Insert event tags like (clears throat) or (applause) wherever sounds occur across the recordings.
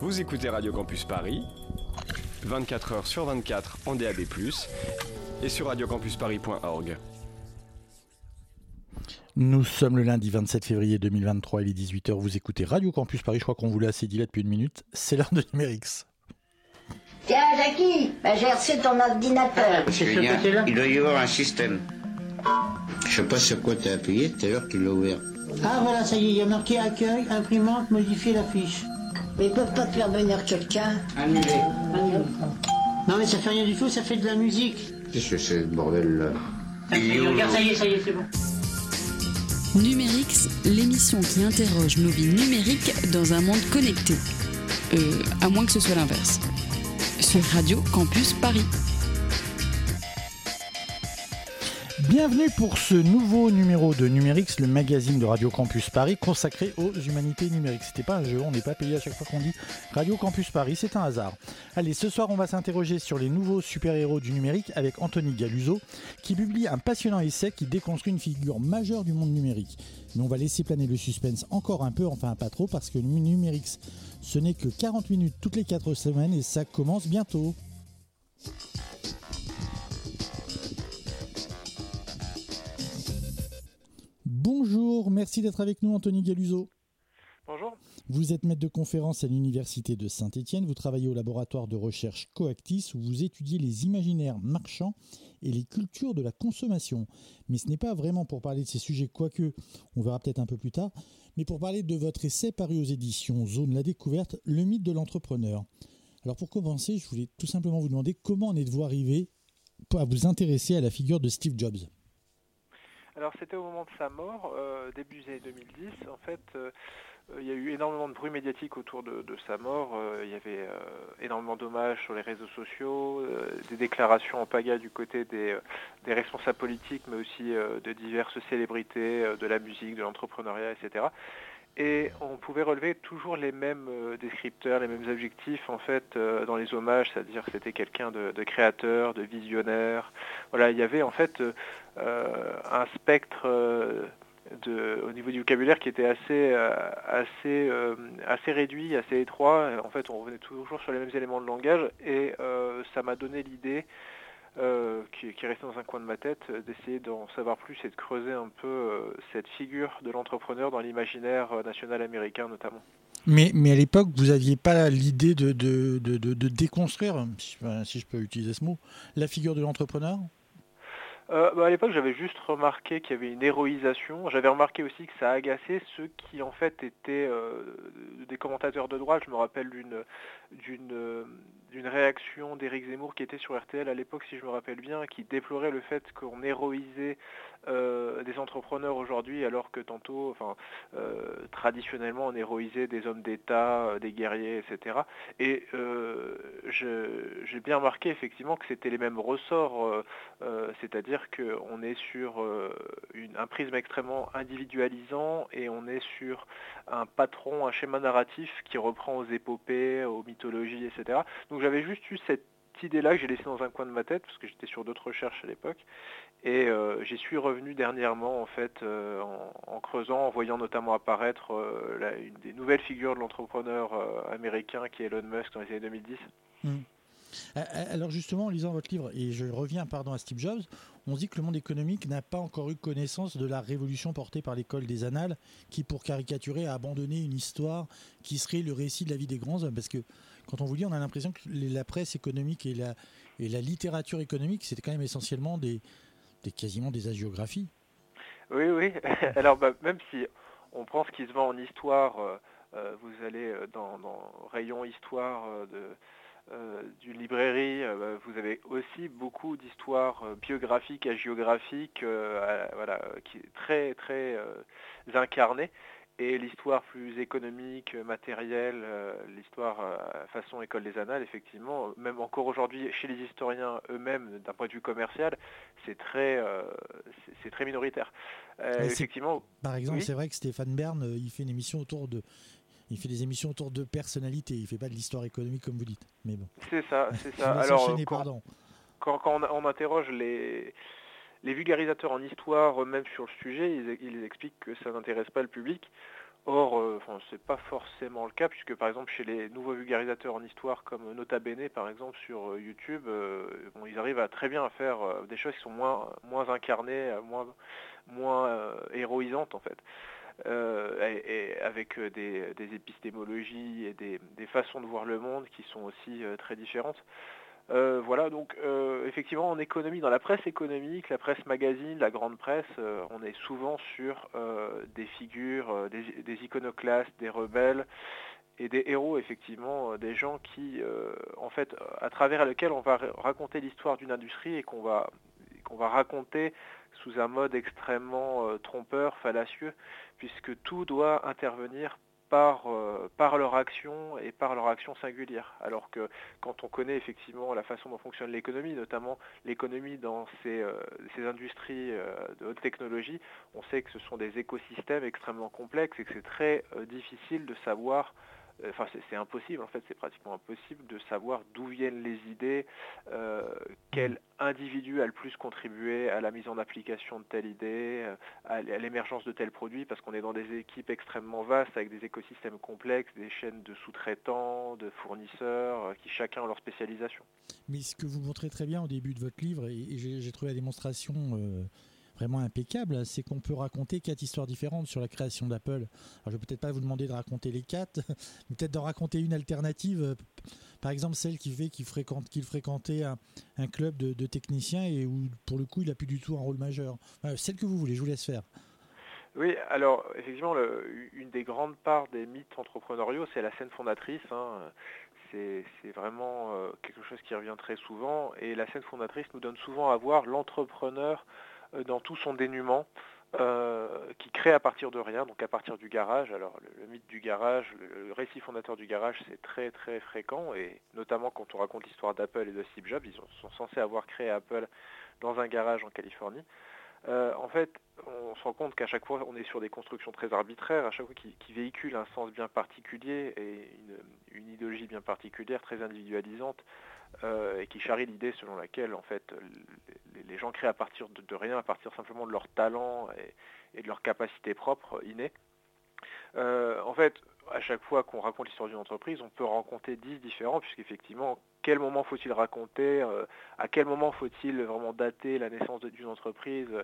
Vous écoutez Radio Campus Paris, 24 h sur 24 en DAB+, et sur radiocampusparis.org. Nous sommes le lundi 27 février 2023, il est 18h, vous écoutez Radio Campus Paris, je crois qu'on vous l'a assez dit là depuis une minute, c'est l'heure de Numérix. Tiens, Jackie, bah, j'ai reçu ton ordinateur. il doit y avoir un système. Je sais pas sur quoi tu as appuyé, tout à l'heure qu'il l'a ouvert. Ah voilà, ça y est, il y a marqué accueil, imprimante, modifier la fiche. Mais ils peuvent pas te faire venir quelqu'un. Annulé. Non mais ça fait rien du tout, ça fait de la musique. Qu'est-ce que c'est ce bordel là Regarde, ça y est, ça y est, c'est bon. Numérix, l'émission qui interroge nos vies numériques dans un monde connecté. Euh, à moins que ce soit l'inverse. Sur Radio Campus Paris. Bienvenue pour ce nouveau numéro de Numérix, le magazine de Radio Campus Paris consacré aux humanités numériques. C'était pas un jeu, on n'est pas payé à chaque fois qu'on dit Radio Campus Paris, c'est un hasard. Allez, ce soir, on va s'interroger sur les nouveaux super-héros du numérique avec Anthony Galuso, qui publie un passionnant essai qui déconstruit une figure majeure du monde numérique. Mais on va laisser planer le suspense encore un peu, enfin pas trop, parce que Numérix, ce n'est que 40 minutes toutes les 4 semaines et ça commence bientôt. Merci d'être avec nous Anthony Galuso. Bonjour. Vous êtes maître de conférence à l'Université de Saint-Étienne, vous travaillez au laboratoire de recherche Coactis où vous étudiez les imaginaires marchands et les cultures de la consommation. Mais ce n'est pas vraiment pour parler de ces sujets, quoique on verra peut-être un peu plus tard, mais pour parler de votre essai paru aux éditions Zone la découverte, le mythe de l'entrepreneur. Alors pour commencer, je voulais tout simplement vous demander comment en êtes-vous arrivé à vous intéresser à la figure de Steve Jobs? Alors c'était au moment de sa mort, euh, début des années 2010. En fait, euh, il y a eu énormément de bruit médiatique autour de, sa mort. Euh, il y avait énormément d'hommages sur les réseaux sociaux, des déclarations en pagaille du côté des, responsables politiques, mais aussi de diverses célébrités de la musique, de l'entrepreneuriat, etc et on pouvait relever toujours les mêmes euh, descripteurs, les mêmes objectifs en fait euh, dans les hommages, c'est-à-dire que c'était quelqu'un de, créateur, de visionnaire. Voilà, il y avait en fait euh, un spectre au niveau du vocabulaire qui était assez, assez, réduit, assez étroit. En fait, on revenait toujours sur les mêmes éléments de langage et ça m'a donné l'idée euh, qui, est resté dans un coin de ma tête, euh, d'essayer d'en savoir plus et de creuser un peu euh, cette figure de l'entrepreneur dans l'imaginaire national américain notamment. Mais, à l'époque, vous n'aviez pas l'idée de, déconstruire, si je peux utiliser ce mot, la figure de l'entrepreneur? Bah, à l'époque, j'avais juste remarqué qu'il y avait une héroïsation. J'avais remarqué aussi que ça agaçait ceux qui, en fait, étaient des commentateurs de droite. Je me rappelle d'une d'une d'une réaction d'Éric Zemmour qui était sur RTL à l'époque, si je me rappelle bien, qui déplorait le fait qu'on héroïsait euh, des entrepreneurs aujourd'hui, alors que tantôt, enfin, euh, traditionnellement, on héroïsait des hommes d'État, euh, des guerriers, etc. Et j'ai bien remarqué effectivement que c'était les mêmes ressorts, c'est-à-dire qu'on est sur un prisme extrêmement individualisant et on est sur un patron, un schéma narratif qui reprend aux épopées, aux mythologies, etc. Donc j'avais juste eu cette idée-là que j'ai laissée dans un coin de ma tête, parce que j'étais sur d'autres recherches à l'époque. Et euh, j'y suis revenu dernièrement, en fait, euh, en, creusant, en voyant notamment apparaître euh, une des nouvelles figures de l'entrepreneur américain qui est Elon Musk dans les années 2010. Alors justement, en lisant votre livre, et je reviens pardon à Steve Jobs, on dit que le monde économique n'a pas encore eu connaissance de la révolution portée par l'école des annales, qui pour caricaturer a abandonné une histoire qui serait le récit de la vie des grands hommes. Parce que quand on vous lit, on a l'impression que la presse économique et la, et la littérature économique, c'était quand même essentiellement des, des, quasiment des agiographies. Oui, oui. (laughs) Alors bah, même si on prend ce qui se vend en histoire, euh, euh, vous allez euh, dans, dans rayon histoire de euh, d'une librairie, euh, vous avez aussi beaucoup d'histoires euh, biographiques, agiographiques, voilà, qui est très très incarnées. Et l'histoire plus économique, matérielle, l'histoire façon école des annales, effectivement, même encore aujourd'hui chez les historiens eux-mêmes, d'un point de vue commercial, c'est très, c'est très minoritaire. effectivement. Par exemple, c'est vrai que Stéphane Bern, il fait une émission autour de il fait des émissions autour de personnalités. Il fait pas de l'histoire économique comme vous dites. Mais bon. C'est ça, (laughs) c'est ça. Alors, quand, quand, quand, on, interroge les, les vulgarisateurs en histoire, même sur le sujet, ils, ils expliquent que ça n'intéresse pas le public. Or, euh, enfin, c'est pas forcément le cas, puisque par exemple chez les nouveaux vulgarisateurs en histoire comme Nota Bene par exemple sur euh, YouTube, euh, bon, ils arrivent à très bien à faire des choses qui sont moins, moins incarnées, moins, moins héroïsantes en fait. Euh, et, avec euh, des, épistémologies et des, façons de voir le monde qui sont aussi euh, très différentes. Voilà, donc effectivement en économie, dans la presse économique, la presse magazine, la grande presse, on est souvent sur des figures, des, des iconoclastes, des rebelles et des héros, effectivement, des gens qui, en fait, à travers lesquels on va ra- raconter l'histoire d'une industrie et qu'on va, qu'on va raconter sous un mode extrêmement euh, trompeur, fallacieux, puisque tout doit intervenir par, euh, par leur action et par leur action singulière. Alors que quand on connaît effectivement la façon dont fonctionne l'économie, notamment l'économie dans ces, euh, industries de haute technologie, on sait que ce sont des écosystèmes extrêmement complexes et que c'est très difficile de savoir enfin c'est impossible en fait, c'est pratiquement impossible de savoir d'où viennent les idées, euh, quel individu a le plus contribué à la mise en application de telle idée, euh, à l'émergence de tel produit, parce qu'on est dans des équipes extrêmement vastes avec des écosystèmes complexes, des chaînes de sous-traitants, de fournisseurs, euh, qui chacun ont leur spécialisation. Mais ce que vous montrez très bien au début de votre livre, et, j'ai trouvé la démonstration vraiment impeccable, c'est qu'on peut raconter quatre histoires différentes sur la création d'Apple. Alors je vais peut-être pas vous demander de raconter les quatre, (laughs) mais peut-être d'en raconter une alternative. Par exemple, celle qui fait qu'il fréquente, qu'il fréquentait un, club de, techniciens et où pour le coup il a plus du tout un rôle majeur. Celle que vous voulez, je vous laisse faire. Oui, alors effectivement, une des grandes parts des mythes entrepreneuriaux, c'est la scène fondatrice. hein. C'est vraiment euh, quelque chose qui revient très souvent. Et la scène fondatrice nous donne souvent à voir l'entrepreneur dans tout son dénuement, euh, qui crée à partir de rien, donc à partir du garage. Alors le, mythe du garage, le, récit fondateur du garage, c'est très très fréquent, et notamment quand on raconte l'histoire d'Apple et de Steve Jobs, ils ont- sont censés avoir créé Apple dans un garage en Californie. Euh, en fait, on se rend compte qu'à chaque fois, on est sur des constructions très arbitraires, à chaque fois qui, véhiculent un sens bien particulier et une idéologie bien particulière, très individualisante, euh, et qui charrie l'idée selon laquelle, en fait, les, gens créent à partir de, de rien, à partir simplement de leur talent et, et de leur capacité propre, innée. Euh, en fait, à chaque fois qu'on raconte l'histoire d'une entreprise, on peut rencontrer 10 différents, puisqu'effectivement, quel moment faut-il raconter, euh, à quel moment faut-il vraiment dater la naissance d'une entreprise, euh,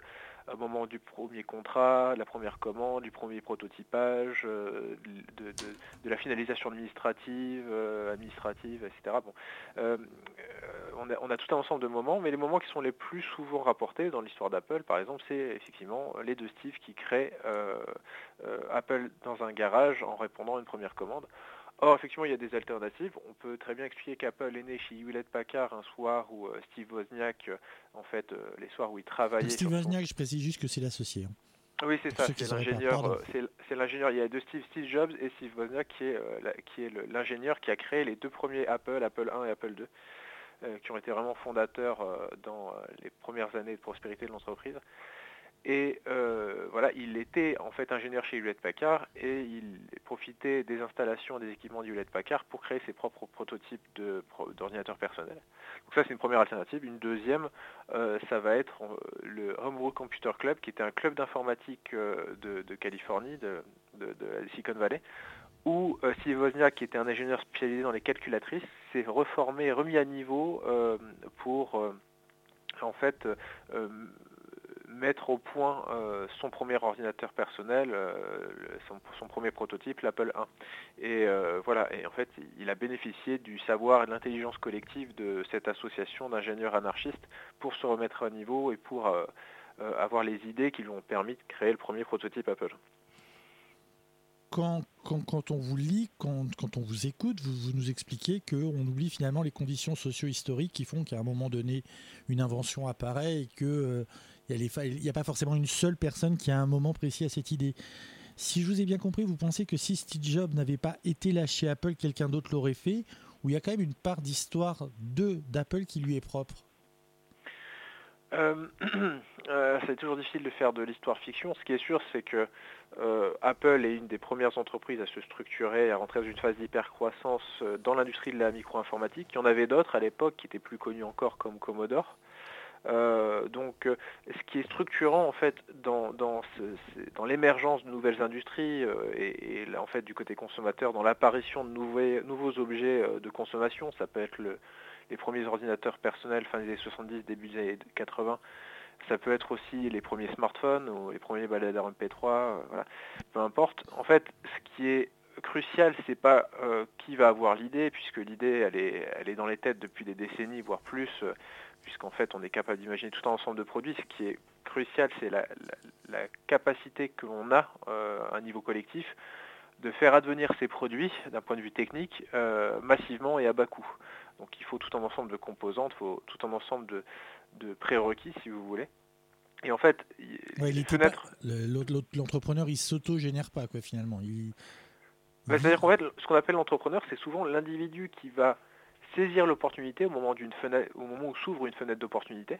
au moment du premier contrat, de la première commande, du premier prototypage, de, la finalisation administrative, administrative, etc. on, a, on a tout un ensemble de moments, mais les moments qui sont les plus souvent rapportés dans l'histoire d'Apple, par exemple, c'est effectivement les deux Steve qui créent euh, euh, Apple dans un garage en répondant à une première commande. Or, effectivement, il y a des alternatives. On peut très bien expliquer qu'Apple est né chez Hewlett Packard un soir où euh, Steve Wozniak, en fait, les soirs où il travaillait. Steve son- Wozniak, je précise juste que c'est l'associé. hein. Oui, c'est ça. C'est l'ingénieur. C'est. Il y a deux Steve, Steve Jobs et Steve Wozniak qui est, qui est l'ingénieur qui a créé les deux premiers Apple, Apple 1 et Apple 2, euh, qui ont été vraiment fondateurs euh, dans euh, les premières années de prospérité de l'entreprise. Et euh, voilà, il était en fait ingénieur chez Hewlett Packard et il profitait des installations des équipements de Hewlett Packard pour créer ses propres prototypes d'ordinateurs personnels. Donc ça c'est une première alternative. Une deuxième, euh, ça va être euh, le Homebrew Computer Club, qui était un club d'informatique euh, de, Californie, de, de- Silicon Valley, où euh, qui était un ingénieur spécialisé dans les calculatrices, s'est reformé, remis à niveau euh, pour euh, en fait euh, mettre au point son premier ordinateur personnel, son, premier prototype, l'Apple 1. Et voilà, et en fait, il a bénéficié du savoir et de l'intelligence collective de cette association d'ingénieurs anarchistes pour se remettre à niveau et pour avoir les idées qui lui ont permis de créer le premier prototype Apple. Quand, on vous lit, quand, on vous écoute, vous, nous expliquez qu'on oublie finalement les conditions socio-historiques qui font qu'à un moment donné, une invention apparaît et qu'il n'y a pas forcément une seule personne qui a un moment précis à cette idée. Si je vous ai bien compris, vous pensez que si Steve Jobs n'avait pas été là chez Apple, quelqu'un d'autre l'aurait fait, ou il y a quand même une part d'histoire d'Apple qui lui est propre? Euh, (clears throat) euh, c'est toujours difficile de faire de l'histoire fiction. Ce qui est sûr, c'est que euh, Apple est une des premières entreprises à se structurer, à rentrer dans une phase d'hypercroissance dans l'industrie de la micro-informatique. Il y en avait d'autres à l'époque qui étaient plus connus encore comme Commodore. donc, ce qui est structurant en fait dans, l'émergence de nouvelles industries et, en fait du côté consommateur, dans l'apparition de nouveaux, objets de consommation, ça peut être les premiers ordinateurs personnels fin des années 70, début des années 80, ça peut être aussi les premiers smartphones ou les premiers baladeurs MP3, voilà. peu importe. En fait, ce qui est crucial, c'est pas euh, qui va avoir l'idée, puisque l'idée, elle est, dans les têtes depuis des décennies, voire plus, euh, puisqu'en fait, on est capable d'imaginer tout un ensemble de produits. Ce qui est crucial, c'est la, capacité que l'on a euh, à un niveau collectif de faire advenir ces produits, d'un point de vue technique, massivement et à bas coût. Donc il faut tout un ensemble de composantes, il faut tout un ensemble de, de prérequis, si vous voulez. Et en fait, l'entrepreneur, il s'auto-génère pas, quoi, finalement. C'est-à-dire qu'en fait, ce qu'on appelle l'entrepreneur, c'est souvent l'individu qui va saisir l'opportunité au moment d'une fenêtre, au moment où s'ouvre une fenêtre d'opportunité.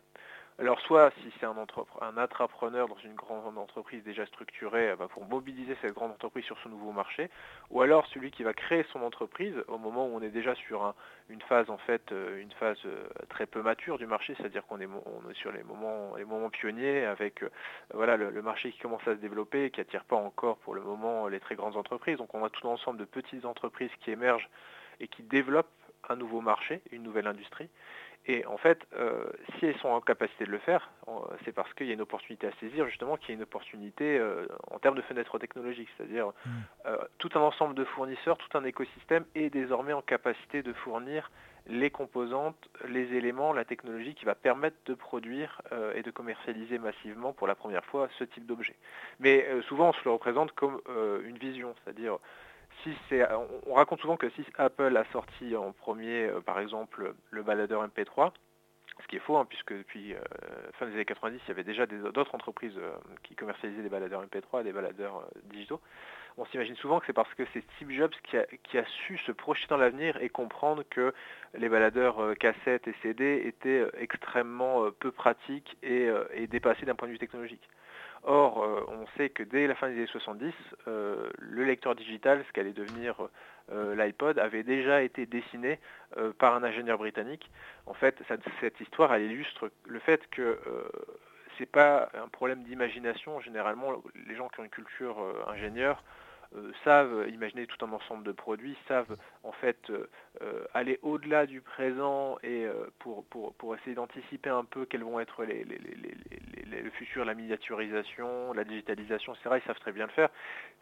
Alors soit si c'est un, intrapreneur dans une grande entreprise déjà structurée euh, bah, pour mobiliser cette grande entreprise sur ce nouveau marché, ou alors celui qui va créer son entreprise au moment où on est déjà sur une phase en fait euh, euh, très peu mature du marché, c'est-à-dire qu'on est, sur les moments pionniers avec voilà le, marché qui commence à se développer et qui attire pas encore pour le moment les très grandes entreprises. Donc on a tout un ensemble de petites entreprises qui émergent et qui développent un nouveau marché, une nouvelle industrie. Et en fait, euh, si elles sont en capacité de le faire, c'est parce qu'il y a une opportunité à saisir, justement, qu'il y a une opportunité euh, en termes de fenêtre technologique, c'est-à-dire mm. euh, tout un ensemble de fournisseurs, tout un écosystème est désormais en capacité de fournir les composantes, les éléments, la technologie qui va permettre de produire et de commercialiser massivement pour la première fois ce type d'objet. Mais souvent, on se le représente comme une vision, c'est-à-dire on raconte souvent que si Apple a sorti en premier, euh, par exemple, le baladeur MP3, ce qui est faux, hein, puisque depuis euh, fin des années 90, il y avait déjà d'autres entreprises euh, qui commercialisaient des baladeurs MP3 et des baladeurs digitaux. On s'imagine souvent que c'est parce que c'est Steve Jobs qui a, su se projeter dans l'avenir et comprendre que les baladeurs cassettes et CD étaient extrêmement peu pratiques et dépassés d'un point de vue technologique. Or, euh, on sait que dès la fin des années 70, euh, le lecteur digital, ce qu'allait devenir euh, l'iPod, avait déjà été dessiné par un ingénieur britannique. En fait, cette histoire, illustre le fait que ce n'est pas un problème d'imagination. Généralement, les gens qui ont une culture ingénieure euh, savent imaginer tout un ensemble de produits, savent en fait euh, euh, aller au-delà du présent et pour, pour, essayer d'anticiper un peu quels vont être les, le futur, la miniaturisation, la digitalisation, etc. Ils savent très bien le faire.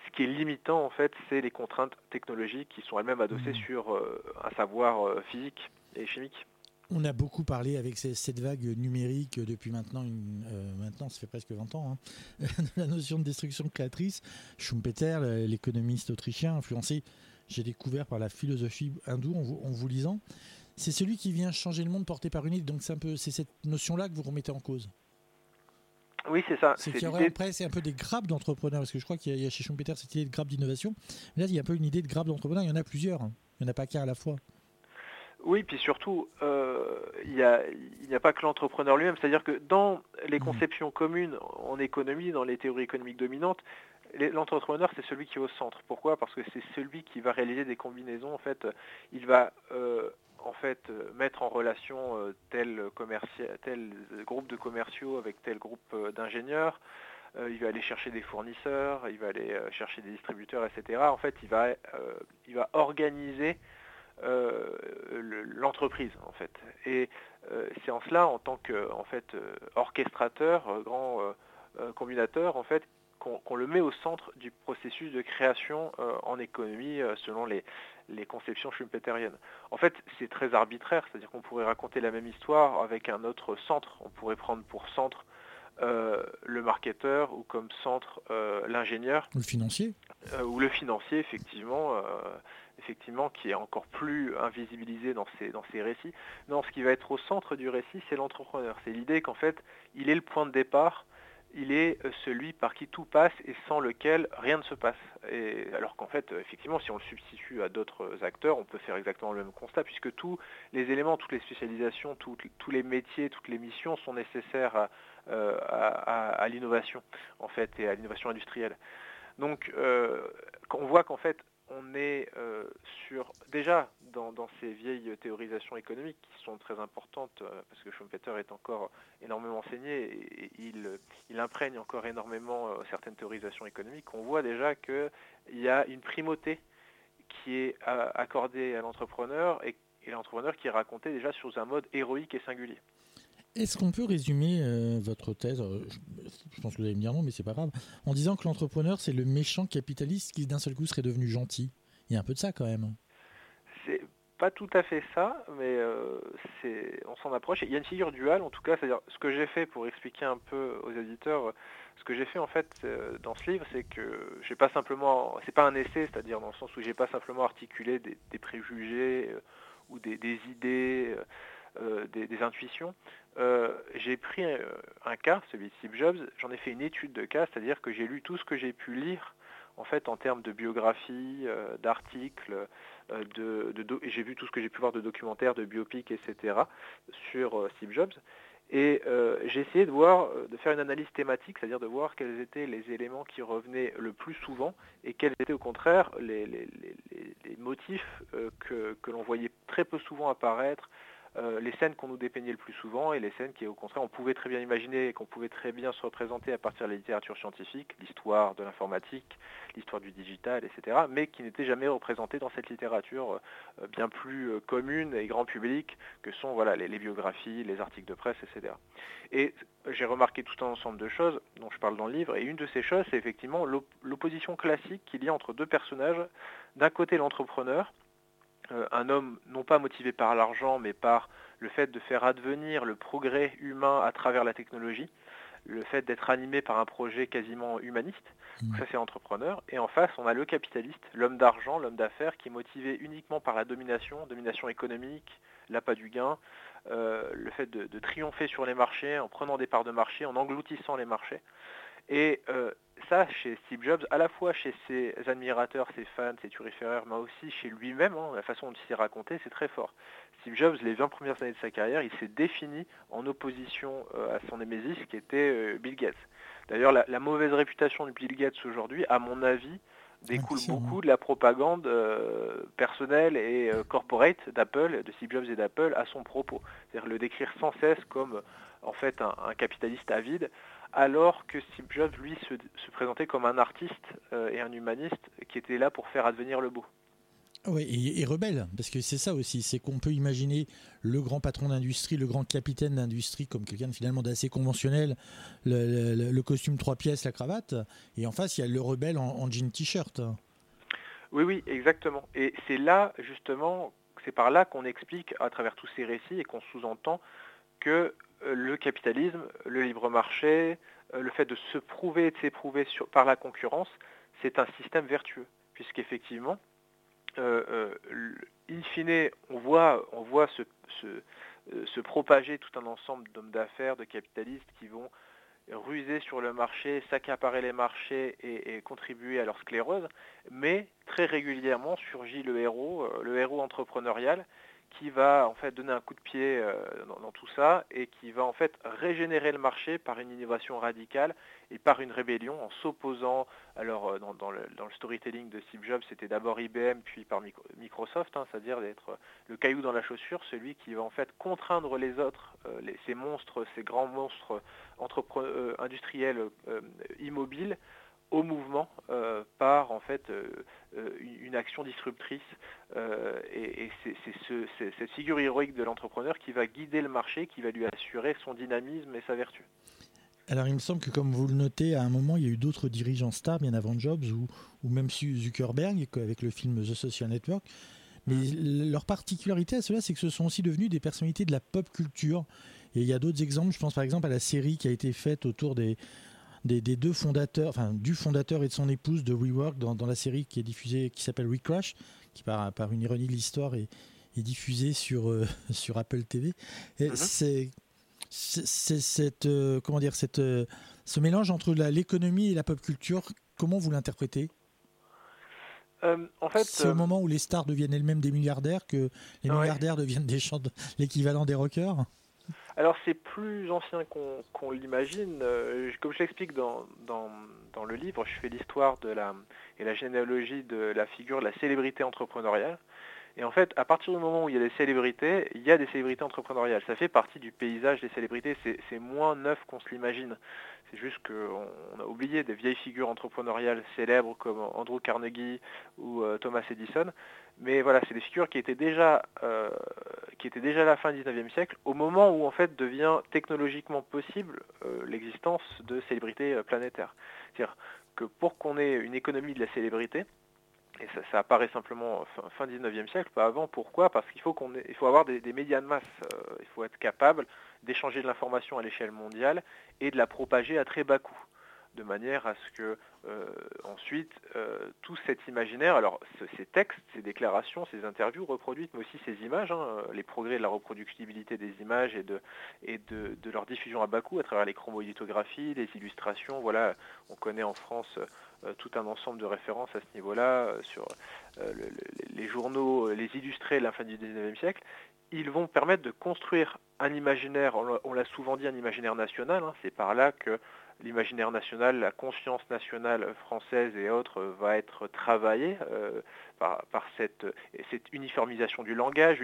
Ce qui est limitant en fait, c'est les contraintes technologiques qui sont elles-mêmes adossées mmh. sur un savoir physique et chimique. On a beaucoup parlé avec cette vague numérique depuis maintenant, une, euh, maintenant ça fait presque 20 ans, hein, (laughs) de la notion de destruction créatrice. Schumpeter, l'économiste autrichien, influencé, j'ai découvert par la philosophie hindoue en vous, lisant. C'est celui qui vient changer le monde porté par une idée. Donc c'est un peu, c'est cette notion-là que vous remettez en cause. Oui, c'est ça. C'est qu'il y aurait après, c'est un peu des grappes d'entrepreneurs, parce que je crois qu'il y, a chez Schumpeter cette idée de grappe d'innovation. Là, il y a un peu une idée de grappe d'entrepreneurs. Il y en a plusieurs. Hein. Il n'y en a pas qu'un à la fois. Oui, puis surtout, euh, il n'y a, pas que l'entrepreneur lui-même. C'est-à-dire que dans les mmh. conceptions communes en économie, dans les théories économiques dominantes, l'entrepreneur, c'est celui qui est au centre. Pourquoi? Parce que c'est celui qui va réaliser des combinaisons. En fait, il va euh, en fait mettre en relation euh, tel, tel groupe de commerciaux avec tel groupe d'ingénieurs. il va aller chercher des fournisseurs, il va aller chercher des distributeurs, etc. En fait, il va, il va organiser l'entreprise en fait. Et euh, c'est en cela, en tant que en fait orchestrateur, euh, grand combinateur, en fait, qu'on le met au centre du processus de création en économie selon les, les conceptions schumpeteriennes. En fait, c'est très arbitraire, c'est-à-dire qu'on pourrait raconter la même histoire avec un autre centre. On pourrait prendre pour centre le marketeur ou comme centre l'ingénieur. Ou le financier. ou le financier, effectivement effectivement, qui est encore plus invisibilisé dans ces, dans ces récits. Non, ce qui va être au centre du récit, c'est l'entrepreneur. C'est l'idée qu'en fait, il est le point de départ, il est euh, celui par qui tout passe et sans lequel rien ne se passe. Et alors qu'en fait, effectivement, si on le substitue à d'autres acteurs, on peut faire exactement le même constat, puisque tous les éléments, toutes les spécialisations, tous les métiers, toutes les missions sont nécessaires à, euh, l'innovation, en fait, et à l'innovation industrielle. Donc, euh, on voit qu'en fait, on est euh, sur déjà dans, ces vieilles théorisations économiques qui sont très importantes, euh, parce que Schumpeter est encore énormément enseigné et, il, imprègne encore énormément euh, certaines théorisations économiques, on voit déjà qu'il y a une primauté qui est accordée à l'entrepreneur et, l'entrepreneur qui est raconté déjà sur un mode héroïque et singulier. Est-ce qu'on peut résumer votre thèse je, pense que vous allez me dire non, mais c'est pas grave. En disant que l'entrepreneur, c'est le méchant capitaliste qui d'un seul coup serait devenu gentil? Il y a un peu de ça quand même. C'est pas tout à fait ça, mais euh, on s'en approche. Il y a une figure duale, en tout cas, c'est-à-dire ce que j'ai fait pour expliquer un peu aux éditeurs, ce que j'ai fait en fait euh, dans ce livre, c'est que j'ai pas simplement, c'est pas un essai, c'est-à-dire dans le sens où j'ai pas simplement articulé des, préjugés euh, ou des, idées, des, intuitions. j'ai pris un cas, celui de Steve Jobs, j'en ai fait une étude de cas, c'est-à-dire que j'ai lu tout ce que j'ai pu lire en fait, en termes de biographie, euh, d'articles, euh, j'ai vu tout ce que j'ai pu voir de documentaires, de biopics, etc. sur euh, Steve Jobs. Et j'ai essayé de voir, de faire une analyse thématique, c'est-à-dire de voir quels étaient les éléments qui revenaient le plus souvent et quels étaient au contraire les, motifs que l'on voyait très peu souvent apparaître euh, les scènes qu'on nous dépeignait le plus souvent et les scènes qui, au contraire, on pouvait très bien imaginer et qu'on pouvait très bien se représenter à partir de la littérature scientifique, l'histoire de l'informatique, l'histoire du digital, etc., mais qui n'étaient jamais représentées dans cette littérature euh, bien plus euh, commune et grand public que sont voilà, les, biographies, les articles de presse, etc. Et j'ai remarqué tout un ensemble de choses dont je parle dans le livre, et une de ces choses, c'est effectivement l'opposition classique qu'il y a entre deux personnages. D'un côté, l'entrepreneur, un homme non pas motivé par l'argent, mais par le fait de faire advenir le progrès humain à travers la technologie, le fait d'être animé par un projet quasiment humaniste, mmh. ça c'est entrepreneur, et en face on a le capitaliste, l'homme d'argent, l'homme d'affaires, qui est motivé uniquement par la domination, domination économique, l'appât du gain, euh, le fait de, triompher sur les marchés en prenant des parts de marché, en engloutissant les marchés. Et euh, ça, chez Steve Jobs, à la fois chez ses admirateurs, ses fans, ses turiféraires, mais aussi chez lui-même, hein, la façon dont il s'est raconté, c'est très fort. Steve Jobs, les 20 premières années de sa carrière, il s'est défini en opposition euh, à son némésis qui était euh, Bill Gates. D'ailleurs, la, mauvaise réputation de Bill Gates aujourd'hui, à mon avis, découle beaucoup de la propagande personnelle et corporate d'Apple, de Steve Jobs et d'Apple à son propos. C'est-à-dire le décrire sans cesse comme en fait un capitaliste avide, alors que Steve Jobs, lui, se, présentait comme un artiste euh, et un humaniste qui était là pour faire advenir le beau. Oui, et, rebelle, parce que c'est ça aussi, c'est qu'on peut imaginer le grand patron d'industrie, le grand capitaine d'industrie comme quelqu'un finalement d'assez conventionnel, le, costume trois pièces, la cravate, et en face il y a le rebelle en, jean t-shirt. Oui, oui, exactement. Et c'est là justement, c'est par là qu'on explique à travers tous ces récits et qu'on sous-entend que le capitalisme, le libre marché, euh, le fait de se prouver et de s'éprouver par la concurrence, c'est un système vertueux, puisqu'effectivement, euh, in fine, on voit, se, propager tout un ensemble d'hommes d'affaires, de capitalistes qui vont ruser sur le marché, s'accaparer les marchés et, et, contribuer à leur sclérose, mais très régulièrement surgit le héros, le héros entrepreneurial, qui va en fait donner un coup de pied euh, dans, tout ça et qui va en fait régénérer le marché par une innovation radicale et par une rébellion en s'opposant. Alors euh, dans, le, storytelling de Steve Jobs, c'était d'abord IBM puis par Microsoft, hein, c'est-à-dire d'être le caillou dans la chaussure, celui qui va en fait contraindre les autres, euh, ces monstres, ces grands monstres industriels immobiles au mouvement euh, par en fait euh, euh, une action disruptrice et, c'est cette figure héroïque de l'entrepreneur qui va guider le marché, qui va lui assurer son dynamisme et sa vertu. Alors il me semble que comme vous le notez, à un moment il y a eu d'autres dirigeants stars bien avant Jobs ou, ou même Zuckerberg avec le film The Social Network. Mais leur particularité à cela, c'est que ce sont aussi devenus des personnalités de la pop culture. Et il y a d'autres exemples, je pense par exemple à la série qui a été faite autour des, des, deux fondateurs, enfin du fondateur et de son épouse de WeWork dans, dans la série qui est diffusée, qui s'appelle WeCrash, qui par, par une ironie de l'histoire est, est diffusée sur, euh, (laughs) sur Apple TV. Uh-huh. C'est c'est cette euh, comment dire cette euh, ce mélange entre l'économie et la pop culture. Comment vous l'interprétez? En fait, c'est au moment où les stars deviennent elles-mêmes des milliardaires que les milliardaires deviennent des l'équivalent des rockers? Alors c'est plus ancien qu'on l'imagine. Euh, comme je l'explique dans, le livre, je fais l'histoire de la et la généalogie de la figure de la célébrité entrepreneuriale. Et en fait, à partir du moment où il y a des célébrités, il y a des célébrités entrepreneuriales. Ça fait partie du paysage des célébrités. C'est moins neuf qu'on se l'imagine. C'est juste qu'on a oublié des vieilles figures entrepreneuriales célèbres comme Andrew Carnegie ou euh, Thomas Edison. Mais voilà, c'est des figures qui étaient déjà euh, qui étaient déjà à la fin du 19e siècle, au moment où en fait devient technologiquement possible euh, l'existence de célébrités planétaires. C'est-à-dire que pour qu'on ait une économie de la célébrité, et ça, apparaît simplement fin, fin 19e siècle, pas avant. Pourquoi? Parce qu'il faut, faut avoir des, médias de masse. Il faut être capable d'échanger de l'information à l'échelle mondiale et de la propager à très bas coût de manière à ce que euh, ensuite euh, tout cet imaginaire, alors ces textes, ces déclarations, ces interviews reproduites, mais aussi ces images, hein, les progrès de la reproductibilité des images et de, leur diffusion à bas coût à travers les chromolithographies, les illustrations. Voilà, on connaît en France euh, tout un ensemble de références à ce niveau-là sur les journaux, les illustrés de la fin du 19e siècle ils vont permettre de construire un imaginaire, on l'a souvent dit, un imaginaire national. Hein. c'est par là que l'imaginaire national, la conscience nationale française et autres va être travaillée euh, par, cette, uniformisation du langage,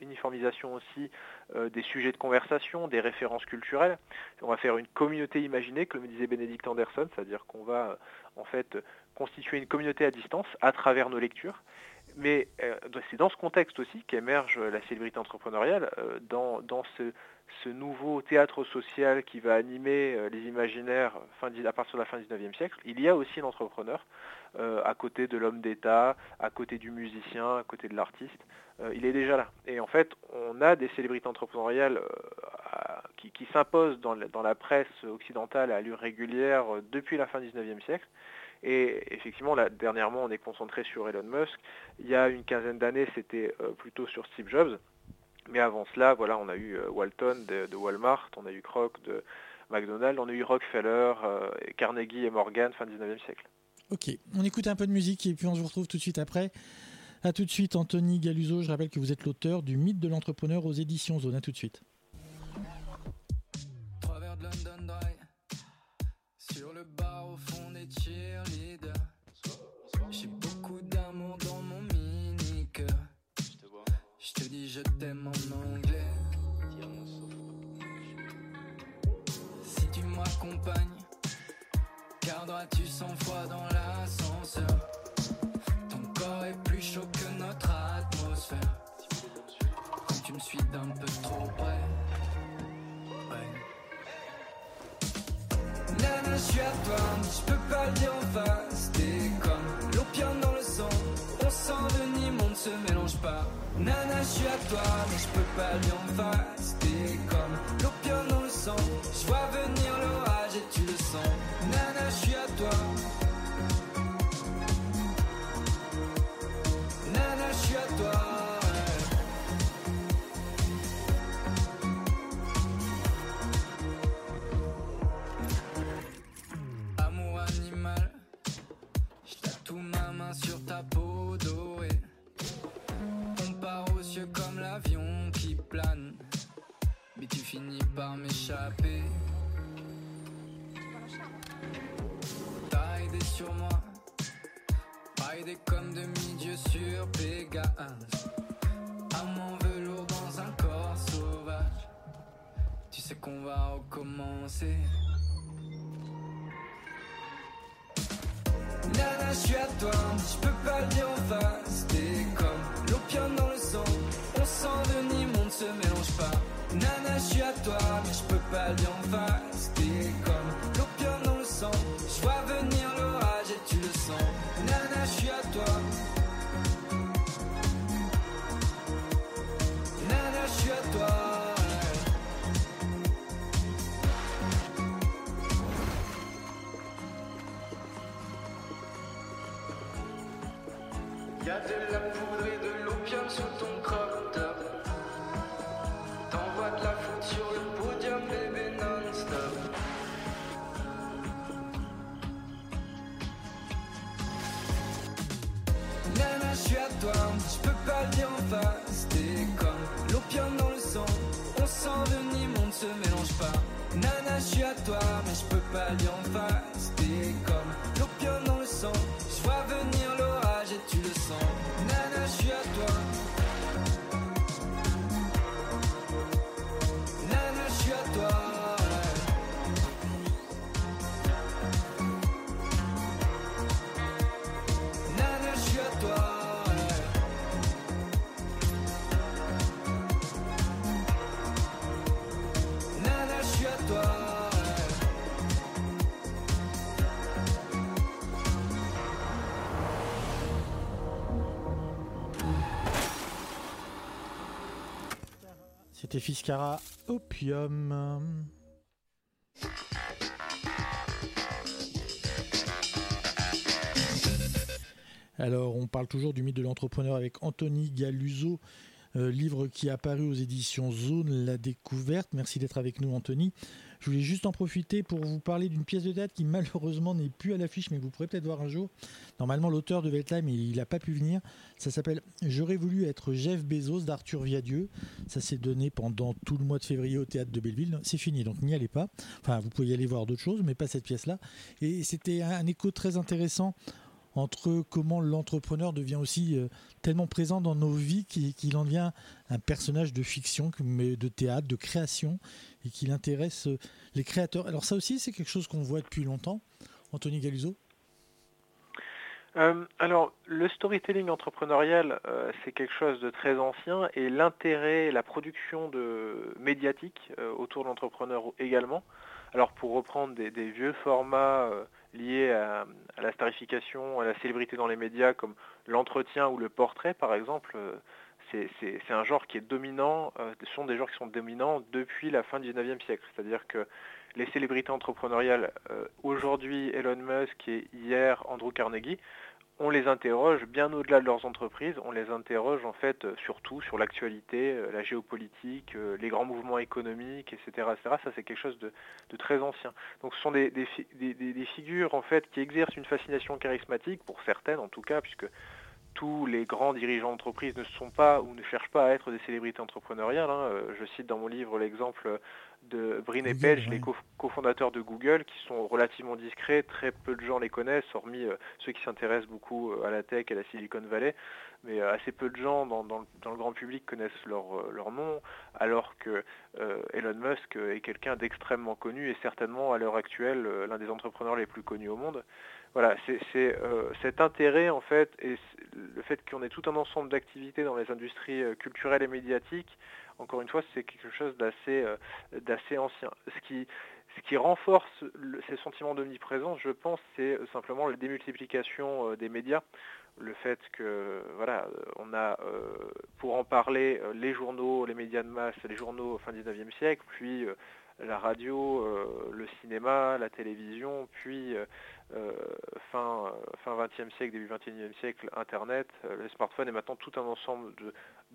uniformisation aussi euh, des sujets de conversation, des références culturelles. On va faire une communauté imaginée, comme disait Bénédicte Anderson, c'est-à-dire qu'on va euh, en fait constituer une communauté à distance à travers nos lectures. Mais c'est dans ce contexte aussi qu'émerge la célébrité entrepreneuriale, dans, dans ce, nouveau théâtre social qui va animer euh, les imaginaires à partir de la fin du XIXe siècle, il y a aussi l'entrepreneur euh, à côté de l'homme d'État, à côté du musicien, à côté de l'artiste. Euh, il est déjà là. Et en fait, on a des célébrités entrepreneuriales qui, s'imposent dans, la presse occidentale à allure régulière depuis la fin du XIXe siècle. Et effectivement, là, dernièrement, on est concentré sur Elon Musk. Il y a une quinzaine d'années, c'était plutôt sur Steve Jobs. Mais avant cela, voilà, on a eu euh, Walton de, Walmart, on a eu Kroc de McDonald's, on a eu Rockefeller, euh, Carnegie et Morgan fin 19e siècle. Ok, on écoute un peu de musique et puis on se retrouve tout de suite après. A tout de suite, Anthony Galuso. Je rappelle que vous êtes l'auteur du Mythe de l'entrepreneur aux éditions Zone. A tout de suite. Anglais. Si tu m'accompagnes, garderas-tu cent fois dans l'ascenseur? Ton corps est plus chaud que notre atmosphère. Quand tu me suis d'un peu trop près. Je suis à toi, je peux pas le dire en face. T'es comme l'opium dans le sang, on sent venir, monde se mélange pas. Nana, je suis à toi, mais je peux pas lui en face. Comme l'opium dans le sang. Qu'on va recommencer. Nana, je suis à toi, je peux pas le dire en face. T'es comme l'opium dans le sang, on sent de ni monde se mélange pas. Nana, je suis à toi, mais je peux pas le dire en face. Fiscara Opium. Alors, on parle toujours du mythe de l'entrepreneur avec Anthony Galuso, euh, livre qui est apparu aux éditions Zone La Découverte. Merci d'être avec nous, Anthony. Je voulais juste en profiter pour vous parler d'une pièce de date qui malheureusement n'est plus à l'affiche, mais vous pourrez peut-être voir un jour. Normalement, l'auteur devait être il n'a pas pu venir. Ça s'appelle J'aurais voulu être Jeff Bezos d'Arthur Viadieu. Ça s'est donné pendant tout le mois de février au théâtre de Belleville. C'est fini, donc n'y allez pas. Enfin, vous pouvez y aller voir d'autres choses, mais pas cette pièce-là. Et c'était un écho très intéressant entre comment l'entrepreneur devient aussi euh, tellement présent dans nos vies qu'il en devient un personnage de fiction, de théâtre, de création, et qu'il intéresse euh, les créateurs. Alors ça aussi, c'est quelque chose qu'on voit depuis longtemps. Anthony Galuso euh, alors, le storytelling entrepreneurial, c'est quelque chose de très ancien et l'intérêt, la production de médiatique autour de l'entrepreneur également. Alors, pour reprendre des vieux formats liés à, la starification, à la célébrité dans les médias, comme l'entretien ou le portrait, par exemple, euh, c'est un genre qui est dominant, euh, ce sont des genres qui sont dominants depuis la fin du 19e siècle. C'est-à-dire que les célébrités entrepreneuriales, euh, aujourd'hui Elon Musk et hier Andrew Carnegie, on les interroge bien au-delà de leurs entreprises, on les interroge en fait euh, surtout sur l'actualité, euh, la géopolitique, euh, les grands mouvements économiques, etc. Ça c'est quelque chose de, très ancien. Donc ce sont des, des, figures en fait qui exercent une fascination charismatique, pour certaines en tout cas, puisque tous les grands dirigeants d'entreprise ne sont pas ou ne cherchent pas à être des célébrités entrepreneuriales. Hein. Je cite dans mon livre l'exemple de Brin et Page, les cofondateurs de Google, qui sont relativement discrets, très peu de gens les connaissent, hormis euh, ceux qui s'intéressent beaucoup euh, à la tech et à la Silicon Valley, mais euh, assez peu de gens dans, le grand public connaissent leur, leur nom, alors que Elon Musk est quelqu'un d'extrêmement connu et certainement à l'heure actuelle l'un des entrepreneurs les plus connus au monde. Voilà, c'est cet intérêt en fait et le fait qu'on ait tout un ensemble d'activités dans les industries culturelles et médiatiques encore une fois, c'est quelque chose d'assez euh, ancien. Ce qui, ce qui renforce ces sentiments d'omniprésence, je pense, c'est euh, simplement la démultiplication euh, des médias. Le fait que, voilà, on a, pour en parler, les journaux, les médias de masse, les journaux fin 19e siècle, puis la radio, le cinéma, la télévision, puis fin, fin 20e siècle, début 21e siècle, Internet, les smartphones et maintenant tout un ensemble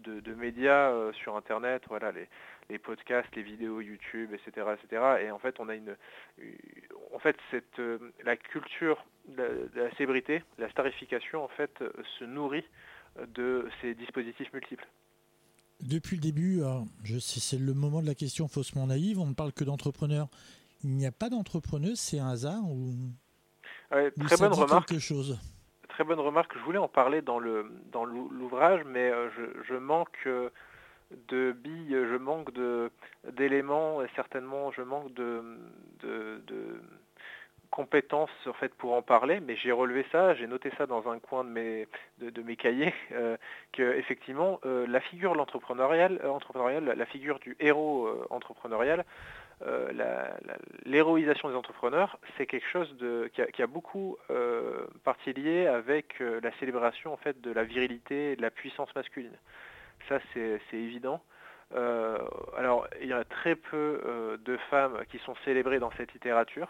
de, médias euh, sur Internet, voilà, les, podcasts, les vidéos YouTube, etc., etc. Et en fait, on a une, en fait, cette, euh, la culture de la, célébrité, la starification, en fait, euh, se nourrit de ces dispositifs multiples. Depuis le début, c'est le moment de la question faussement naïve. On ne parle que d'entrepreneurs. Il n'y a pas d'entrepreneuse, c'est un hasard ou, très bonne remarque. Chose très bonne remarque. Je voulais en parler dans le dans l'ouvrage, mais euh, je, manque euh, de billes, je manque de d'éléments et certainement je manque de, de, compétences en fait pour en parler. Mais j'ai relevé ça, j'ai noté ça dans un coin de mes de, mes cahiers (laughs) euh, que effectivement la figure entrepreneurial, la figure du héros entrepreneurial euh, l'héroïsation des entrepreneurs, c'est quelque chose de, qui, a, beaucoup euh, partie lié avec euh, la célébration en fait de la virilité et de la puissance masculine. Ça, c'est évident. alors, il y a très peu de femmes qui sont célébrées dans cette littérature.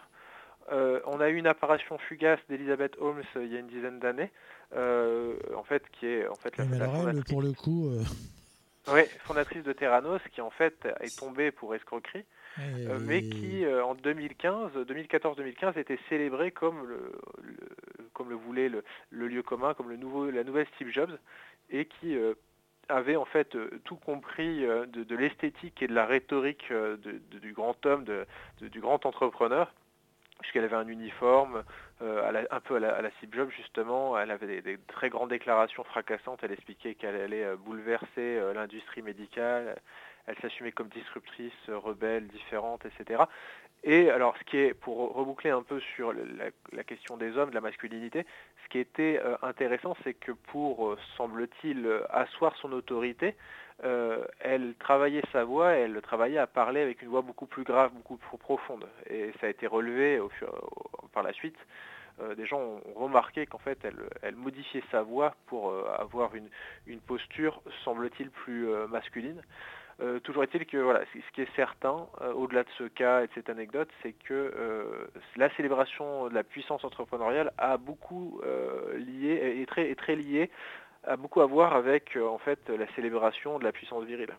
on a eu une apparition fugace d'Elizabeth Holmes il y a une dizaine d'années, en fait, qui est en fait la, la pour le coup. Oui, fondatrice de Terranos, qui en fait est tombée pour escroquerie. Euh, mais qui euh, en 2015, 2014-2015 était célébré comme le, comme le voulait le, lieu commun, comme le nouveau, la nouvelle Steve Jobs, et qui euh, avait en fait tout compris de, l'esthétique et de la rhétorique du grand homme, du grand entrepreneur, puisqu'elle avait un uniforme, un peu à la, Steve Jobs justement, elle avait des, des, très grandes déclarations fracassantes, elle expliquait qu'elle allait bouleverser l'industrie médicale, elle s'assumait comme disruptrice, rebelle, différente, etc. Et alors, ce qui est, pour reboucler un peu sur la, question des hommes, de la masculinité, ce qui était euh, intéressant, c'est que pour, euh, semble-t-il, asseoir son autorité, euh, elle travaillait sa voix, elle travaillait à parler avec une voix beaucoup plus grave, beaucoup plus profonde. Et ça a été relevé par la suite des gens ont remarqué qu'en fait elle, modifiait sa voix pour avoir une posture, semble-t-il, plus masculine. Euh, toujours est-il que voilà, ce qui est certain, euh, au-delà de ce cas et de cette anecdote, c'est que euh, la célébration de la puissance entrepreneuriale a beaucoup lié, est très, est très liée, a beaucoup à voir avec en fait la célébration de la puissance virile.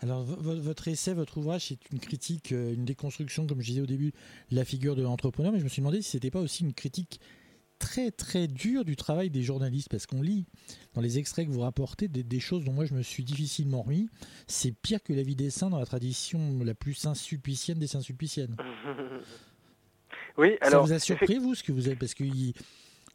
Alors votre essai, votre ouvrage, c'est une critique, une déconstruction, comme je disais au début, de la figure de l'entrepreneur, mais je me suis demandé si ce n'était pas aussi une critique très très dur du travail des journalistes parce qu'on lit dans les extraits que vous rapportez des, choses dont moi je me suis difficilement remis. C'est pire que la vie des saints dans la tradition la plus saint-sulpicienne des saints-sulpiciennes. (laughs) oui, alors. Ça vous a surpris, vous, ce que vous avez Parce que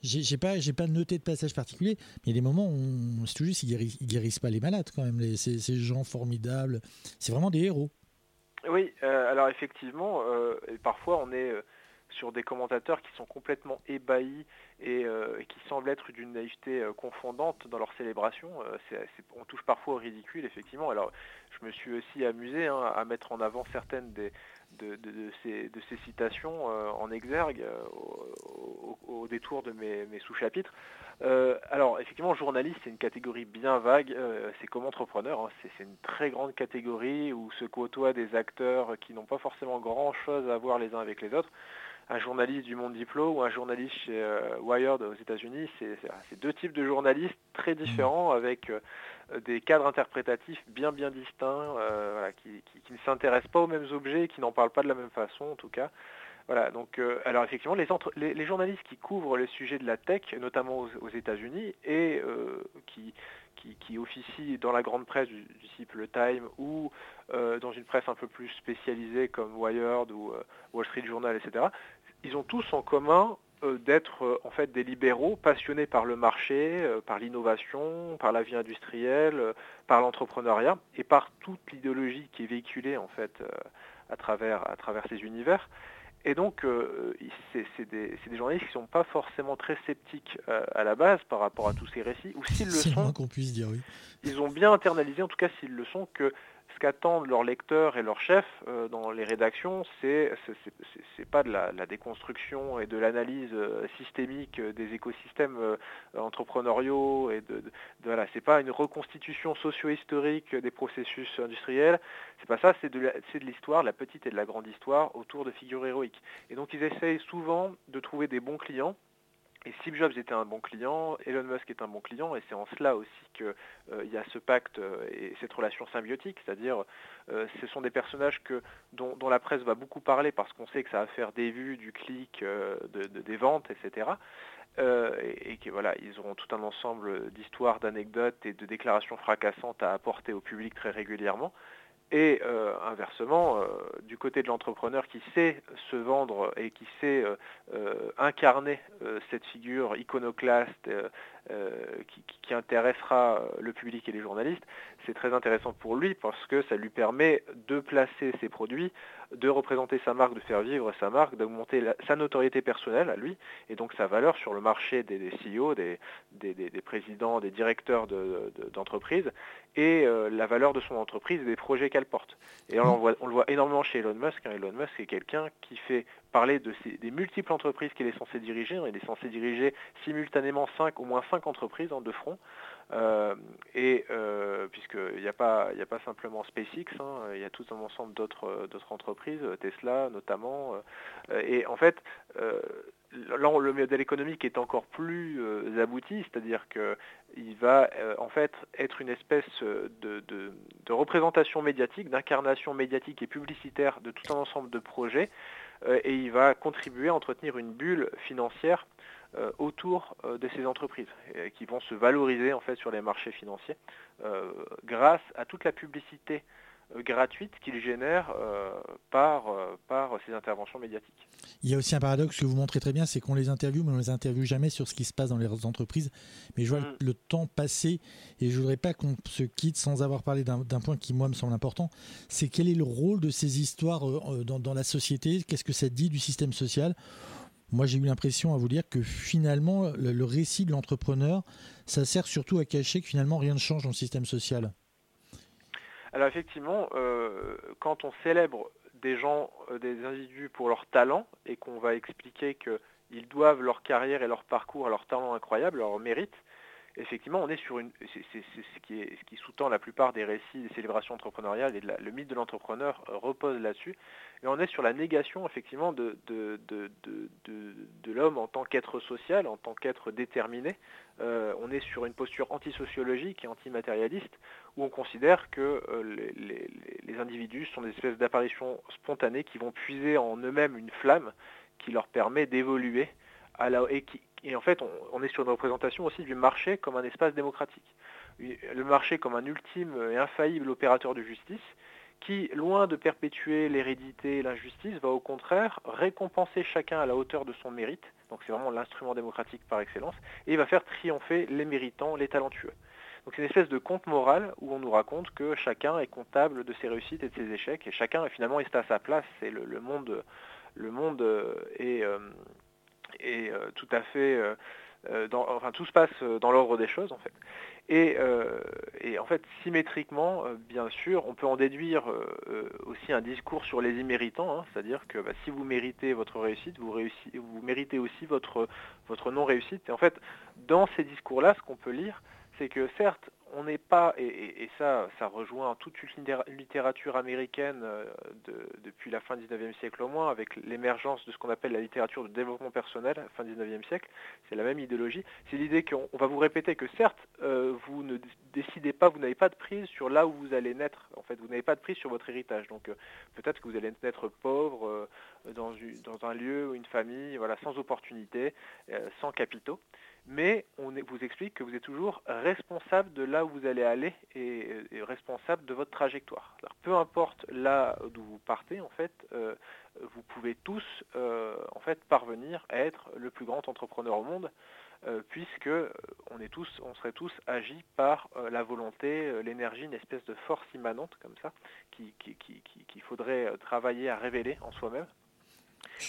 j'ai pas, j'ai pas noté de passage particulier, mais il y a des moments où c'est tout juste, ils guérissent, guérissent pas les malades quand même, les, ces, gens formidables. C'est vraiment des héros. Oui, euh, alors effectivement, euh, parfois on est. Sur des commentateurs qui sont complètement ébahis et, euh, qui semblent être d'une naïveté euh, confondante dans leur célébration. Euh, on touche parfois au ridicule, effectivement. Alors, je me suis aussi amusé hein, à mettre en avant certaines de, ces, citations en exergue au, détour de mes, mes sous-chapitres. alors, effectivement, journaliste, c'est une catégorie bien vague. c'est comme entrepreneur, hein. c'est une très grande catégorie où se côtoient des acteurs qui n'ont pas forcément grand-chose à voir les uns avec les autres un journaliste du Monde Diplo ou un journaliste chez euh, Wired aux États-Unis. C'est deux types de journalistes très différents avec euh, des cadres interprétatifs bien bien distincts, euh, qui, ne s'intéressent pas aux mêmes objets, qui n'en parlent pas de la même façon en tout cas. Voilà, donc alors effectivement, les, journalistes qui couvrent les sujets de la tech, notamment aux, États-Unis, et qui, qui, officient dans la grande presse du, type Le Time ou dans une presse un peu plus spécialisée comme Wired ou Wall Street Journal, etc., ils ont tous en commun euh, d'être euh, en fait des libéraux passionnés par le marché, euh, par l'innovation, par la vie industrielle, par l'entrepreneuriat et par toute l'idéologie qui est véhiculée en fait à travers à travers ces univers. Et donc, c'est des, des, journalistes qui ne sont pas forcément très sceptiques à la base par rapport à tous ces récits, ou s'ils le sont, qu'on puisse dire, oui. ils ont bien internalisé, en tout cas s'ils le sont, que ce qu'attendent leurs lecteurs et leurs chefs euh, dans les rédactions, c'est c'est pas de la, déconstruction et de l'analyse euh, systémique des écosystèmes euh, entrepreneuriaux et de, de, voilà, pas une reconstitution socio-historique des processus industriels. C'est pas ça, c'est de l'histoire, la petite et de la grande histoire autour de figures héroïques. Et donc ils essayent souvent de trouver des bons clients et Steve Jobs était un bon client, Elon Musk est un bon client, et c'est en cela aussi qu'il euh, y a ce pacte euh, et cette relation symbiotique, c'est-à-dire euh, ce sont des personnages dont, la presse va beaucoup parler parce qu'on sait que ça va faire des vues, du clic, de, des ventes, etc. et, et voilà, ils auront tout un ensemble d'histoires, d'anecdotes et de déclarations fracassantes à apporter au public très régulièrement. Et euh, inversement, euh, du côté de l'entrepreneur qui sait se vendre et qui sait euh, incarner cette figure iconoclaste qui, qui, intéressera le public et les journalistes, c'est très intéressant pour lui parce que ça lui permet de placer ses produits de représenter sa marque, de faire vivre sa marque, d'augmenter sa notoriété personnelle à lui, et donc sa valeur sur le marché des, CEO, des, des, présidents, des directeurs d'entreprises, et euh, la valeur de son entreprise et des projets qu'elle porte. Et on, voit, on, le voit énormément chez Elon Musk. Hein. Elon Musk est quelqu'un qui fait parler de des multiples entreprises qu'il est censé diriger. Il est censé diriger simultanément cinq, au moins cinq entreprises en deux fronts. Euh, et euh, puisqu'il n'y a, pas, simplement SpaceX, hein, il y a tout un ensemble d'autres entreprises, Tesla notamment. Euh, et en fait, là, le modèle économique est encore plus abouti, c'est-à-dire qu'il va en fait être une espèce de, représentation médiatique, d'incarnation médiatique et publicitaire de tout un ensemble de projets, et il va contribuer à entretenir une bulle financière euh, autour euh, de ces entreprises qui vont se valoriser en fait sur les marchés financiers euh, grâce à toute la publicité gratuite qu'il génère par, par ces interventions médiatiques. Il y a aussi un paradoxe que vous montrez très bien, c'est qu'on les interviewe, mais on ne les interviewe jamais sur ce qui se passe dans les entreprises. Mais je vois mm. le temps passer et je ne voudrais pas qu'on se quitte sans avoir parlé d'un point qui, moi, me semble important. C'est quel est le rôle de ces histoires dans, dans la société? Qu'est-ce que ça dit du système social? Moi, j'ai eu l'impression à vous dire que finalement, le, récit de l'entrepreneur, ça sert surtout à cacher que finalement rien ne change dans le système social. Alors effectivement, euh, quand on célèbre des gens, euh, des individus pour leur talent et qu'on va expliquer que ils doivent leur carrière et leur parcours à leur talent incroyable, leur mérite. Effectivement, on est sur une, c'est ce qui, qui sous-tend la plupart des récits des célébrations entrepreneuriales et le mythe de l'entrepreneur repose là-dessus. Mais on est sur la négation effectivement de, l'homme en tant qu'être social, en tant qu'être déterminé. Euh, on est sur une posture antisociologique et antimatérialiste où on considère que euh, les, individus sont des espèces d'apparitions spontanées qui vont puiser en eux-mêmes une flamme qui leur permet d'évoluer et, et, en fait on, est sur une représentation aussi du marché comme un espace démocratique. Le marché comme un ultime et infaillible opérateur de justice qui, loin de perpétuer l'hérédité et l'injustice, va au contraire récompenser chacun à la hauteur de son mérite, donc c'est vraiment l'instrument démocratique par excellence, et va faire triompher les méritants, les talentueux. Donc c'est une espèce de conte moral où on nous raconte que chacun est comptable de ses réussites et de ses échecs, et chacun finalement est à sa place, c'est le, monde, euh, est, euh, est euh, tout à fait... Dans, enfin, tout se passe dans l'ordre des choses en fait. Et, euh, et, en fait, symétriquement, euh, bien sûr, on peut en déduire euh, aussi un discours sur les imméritants, hein, c'est-à-dire que bah, si vous méritez votre réussite, vous, vous méritez aussi votre, votre non-réussite. Et en fait, dans ces discours-là, ce qu'on peut lire, c'est que certes, on n'est pas, et, ça, ça rejoint toute une littérature américaine euh, depuis la fin du 19e siècle au moins, avec l'émergence de ce qu'on appelle la littérature de développement personnel, fin du 19e siècle, c'est la même idéologie. C'est l'idée qu'on va vous répéter que certes, euh, vous ne décidez pas, vous n'avez pas de prise sur là où vous allez naître. En fait, vous n'avez pas de prise sur votre héritage. Donc euh, peut-être que vous allez naître pauvre dans, dans, un lieu ou une famille, voilà, sans opportunité, sans capitaux mais on vous explique que vous êtes toujours responsable de là où vous allez aller et, responsable de votre trajectoire. Alors, peu importe là d'où vous partez, en fait, euh, vous pouvez tous euh, en fait parvenir à être le plus grand entrepreneur au monde, euh, puisque on est tous, on serait tous agis par la volonté, l'énergie, une espèce de force immanente comme ça, qu'il qui, qui, faudrait travailler à révéler en soi-même.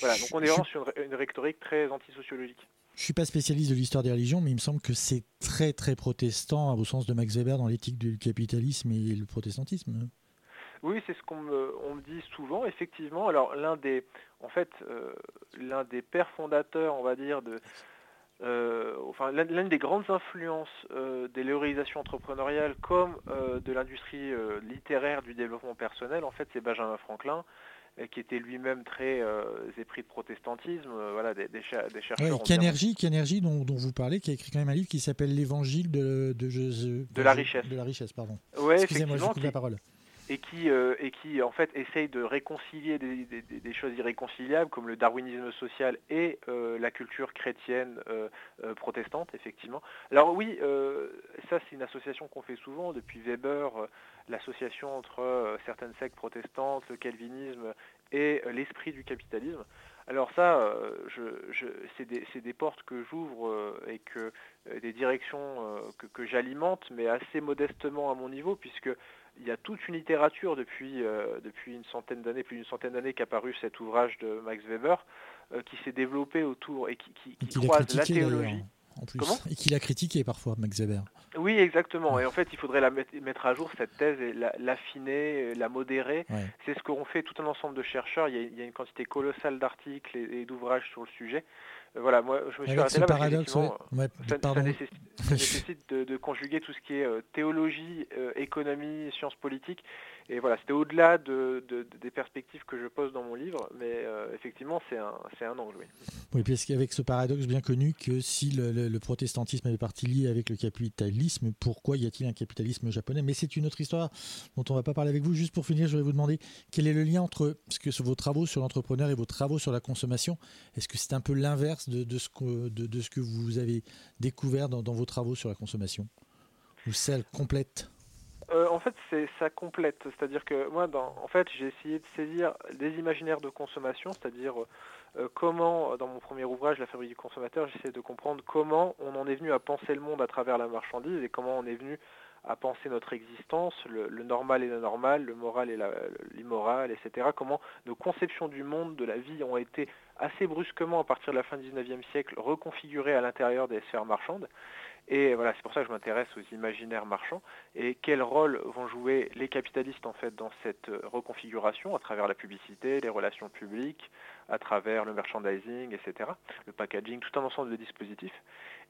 Voilà, donc on est vraiment sur une, une rhétorique très antisociologique. Je suis pas spécialiste de l'histoire des religions, mais il me semble que c'est très très protestant au sens de Max Weber dans l'éthique du capitalisme et le protestantisme. Oui, c'est ce qu'on me, on me, dit souvent, effectivement. Alors l'un des, en fait, euh, l'un des pères fondateurs, on va dire, de, euh, enfin l'une des grandes influences euh, des léorisations entrepreneuriales comme de l'industrie littéraire du développement personnel, en fait, c'est Benjamin Franklin qui était lui-même très euh, épris de protestantisme, euh, voilà, des, des, cher des chercheurs. Ouais, dont, dont, vous parlez, qui a écrit quand même un livre qui s'appelle L'Évangile de, de, de, de, la richesse. De la richesse, pardon. Ouais, Excusez-moi, je coupe la parole et qui, euh, et qui en fait essaye de réconcilier des, des, des, choses irréconciliables comme le darwinisme social et euh, la culture chrétienne euh, protestante, effectivement. Alors oui, ça c'est une association qu'on fait souvent depuis Weber, l'association entre certaines sectes protestantes, le calvinisme et l'esprit du capitalisme. Alors ça, je, je, c'est des, des, portes que j'ouvre et que des directions que, que j'alimente, mais assez modestement à mon niveau, puisque il y a toute une littérature depuis, euh, depuis une centaine d'années, plus d'une centaine d'années qu'apparu cet ouvrage de Max Weber, euh, qui s'est développé autour et qui, qui, qui croise la théologie. En plus. Comment et qu'il a critiqué parfois, Max Weber. Oui, exactement. Et en fait, il faudrait la mettre à jour, cette thèse, et l'affiner, la, modérer. Ouais. C'est ce qu'ont fait tout un ensemble de chercheurs. Il y a, il y a une quantité colossale d'articles et, et d'ouvrages sur le sujet. Voilà, moi je me suis arrêté là parce paradoxe, ouais. Ouais, ça, ça, nécessite, (laughs) ça, nécessite, de, de, conjuguer tout ce qui est euh, théologie, euh, économie, sciences politiques. Et voilà, c'était au-delà de, de, des perspectives que je pose dans mon livre, mais euh, effectivement, c'est un, un angle. Oui, oui parce qu'avec ce paradoxe bien connu que si le, le, le protestantisme avait partie liée avec le capitalisme, pourquoi y a-t-il un capitalisme japonais? Mais c'est une autre histoire dont on ne va pas parler avec vous. Juste pour finir, je vais vous demander quel est le lien entre ce que, vos travaux sur l'entrepreneur et vos travaux sur la consommation? Est-ce que c'est un peu l'inverse? De, ce que, de, ce que vous avez découvert dans, vos travaux sur la consommation Ou celle complète euh, en fait, c'est ça complète. C'est-à-dire que moi, en fait, j'ai essayé de saisir des imaginaires de consommation, c'est-à-dire euh, comment, dans mon premier ouvrage, La fabrique du consommateur, j'essaie de comprendre comment on en est venu à penser le monde à travers la marchandise et comment on est venu à penser notre existence, le, le normal et l'anormal, le moral et l'immoral, etc. Comment nos conceptions du monde, de la vie ont été assez brusquement, à partir de la fin du 19e siècle, reconfigurées à l'intérieur des sphères marchandes. Et voilà, c'est pour ça que je m'intéresse aux imaginaires marchands et quel rôle vont jouer les capitalistes en fait dans cette reconfiguration à travers la publicité, les relations publiques, à travers le merchandising, etc., le packaging, tout un ensemble de dispositifs?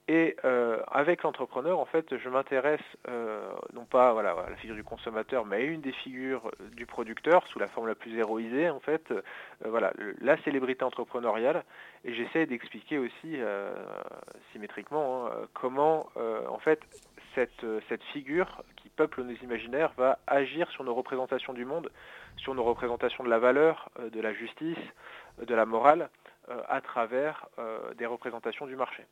Et euh, avec l'entrepreneur, en fait, je m'intéresse euh, non pas à la figure du consommateur, mais à une des figures du producteur sous la forme la plus héroïsée, en fait, euh, voilà, la célébrité entrepreneuriale. Et j'essaie d'expliquer aussi symétriquement hein, comment, en fait, cette figure qui peuple nos imaginaires va agir sur nos représentations du monde, sur nos représentations de la valeur, de la justice, de la morale, à travers des représentations du marché.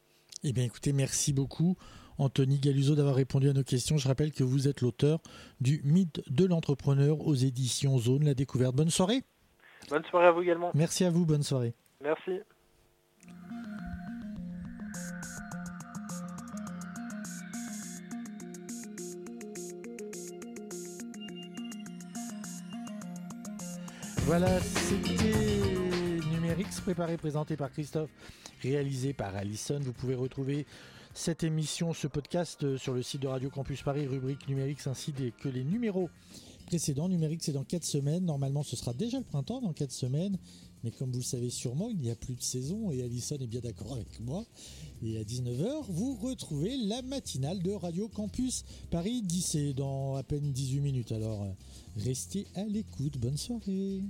Eh bien, écoutez, merci beaucoup, Anthony Galuso, d'avoir répondu à nos questions. Je rappelle que vous êtes l'auteur du Mythe de l'entrepreneur aux éditions Zone, la découverte. Bonne soirée. Bonne soirée à vous également. Merci à vous, bonne soirée. Merci. Voilà, c'était Numérix, préparé, présenté par Christophe réalisé par Alison. Vous pouvez retrouver cette émission, ce podcast euh, sur le site de Radio Campus Paris, rubrique numérique, ainsi que les numéros précédents. Numérique, c'est dans 4 semaines. Normalement, ce sera déjà le printemps dans 4 semaines. Mais comme vous le savez sûrement, il n'y a plus de saison et Alison est bien d'accord avec moi. Et à 19h, vous retrouvez la matinale de Radio Campus Paris 10 dans à peine 18 minutes. Alors, restez à l'écoute. Bonne soirée.